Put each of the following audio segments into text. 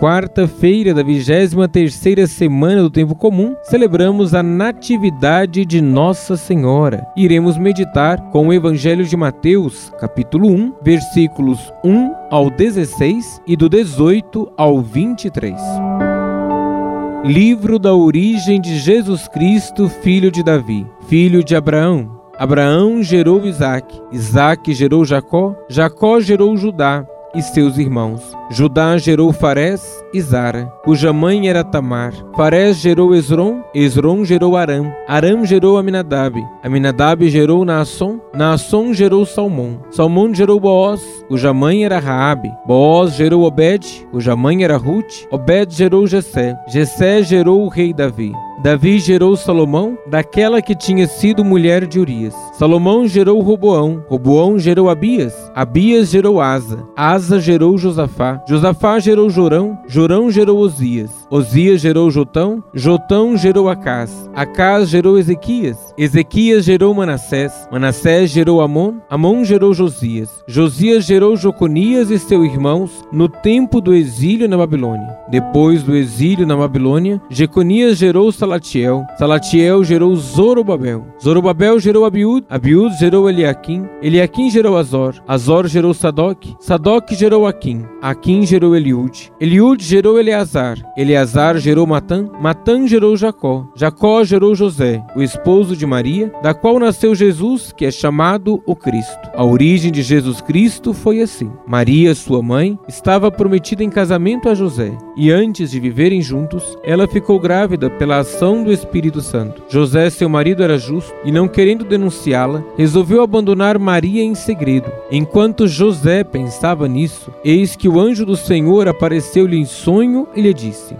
quarta-feira da 23ª semana do Tempo Comum, celebramos a Natividade de Nossa Senhora. Iremos meditar com o Evangelho de Mateus, capítulo 1, versículos 1 ao 16 e do 18 ao 23. Livro da origem de Jesus Cristo, filho de Davi, filho de Abraão. Abraão gerou Isaac, Isaac gerou Jacó, Jacó gerou Judá, e seus irmãos. Judá gerou Farés e Zara, cuja mãe era Tamar. Farés gerou Esron, Esron gerou Aram. Aram gerou Aminadab, Aminadab gerou Naasson, Naasson gerou Salmão. Salmão gerou Boaz, cuja mãe era Raabe. Boaz gerou Obed, cuja mãe era Ruth. Obed gerou Jessé, Jessé gerou o rei Davi. Davi gerou Salomão, daquela que tinha sido mulher de Urias. Salomão gerou Roboão, Roboão gerou Abias, Abias gerou Asa, Asa gerou Josafá, Josafá gerou Jorão, Jorão gerou Osias, Osias gerou Jotão, Jotão gerou Acás, Acás gerou Ezequias, Ezequias gerou Manassés, Manassés gerou Amon, Amon gerou Josias, Josias gerou Joconias e seus irmãos no tempo do exílio na Babilônia. Depois do exílio na Babilônia, Jeconias gerou Salatiel. Salatiel gerou Zorobabel. Zorobabel gerou Abiúd. Abiúd gerou Eliakim. Eliakim gerou Azor. Azor gerou Sadoc. Sadoc gerou Aquim. Aquim gerou Eliúde. Eliúde gerou Eleazar. Eleazar gerou Matã. Matã gerou Jacó. Jacó gerou José, o esposo de Maria, da qual nasceu Jesus, que é chamado o Cristo. A origem de Jesus Cristo foi assim. Maria, sua mãe, estava prometida em casamento a José, e antes de viverem juntos, ela ficou grávida pela ação do Espírito Santo. José, seu marido, era justo e, não querendo denunciá-la, resolveu abandonar Maria em segredo. Enquanto José pensava nisso, eis que o anjo do Senhor apareceu-lhe em sonho e lhe disse: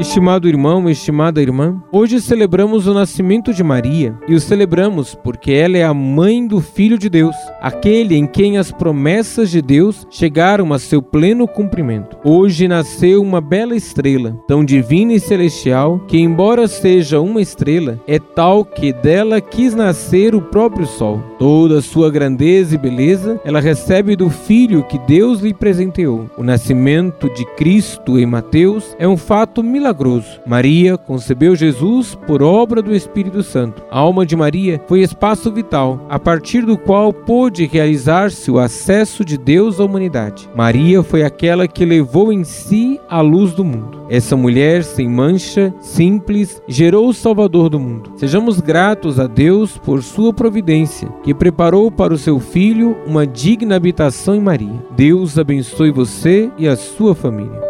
Estimado irmão, estimada irmã, hoje celebramos o nascimento de Maria e o celebramos porque ela é a mãe do Filho de Deus, aquele em quem as promessas de Deus chegaram a seu pleno cumprimento. Hoje nasceu uma bela estrela, tão divina e celestial, que, embora seja uma estrela, é tal que dela quis nascer o próprio Sol. Toda a sua grandeza e beleza ela recebe do Filho que Deus lhe presenteou. O nascimento de Cristo em Mateus é um fato milagroso milagroso. Maria concebeu Jesus por obra do Espírito Santo. A alma de Maria foi espaço vital, a partir do qual pôde realizar-se o acesso de Deus à humanidade. Maria foi aquela que levou em si a luz do mundo. Essa mulher sem mancha, simples, gerou o Salvador do mundo. Sejamos gratos a Deus por sua providência, que preparou para o seu filho uma digna habitação em Maria. Deus abençoe você e a sua família.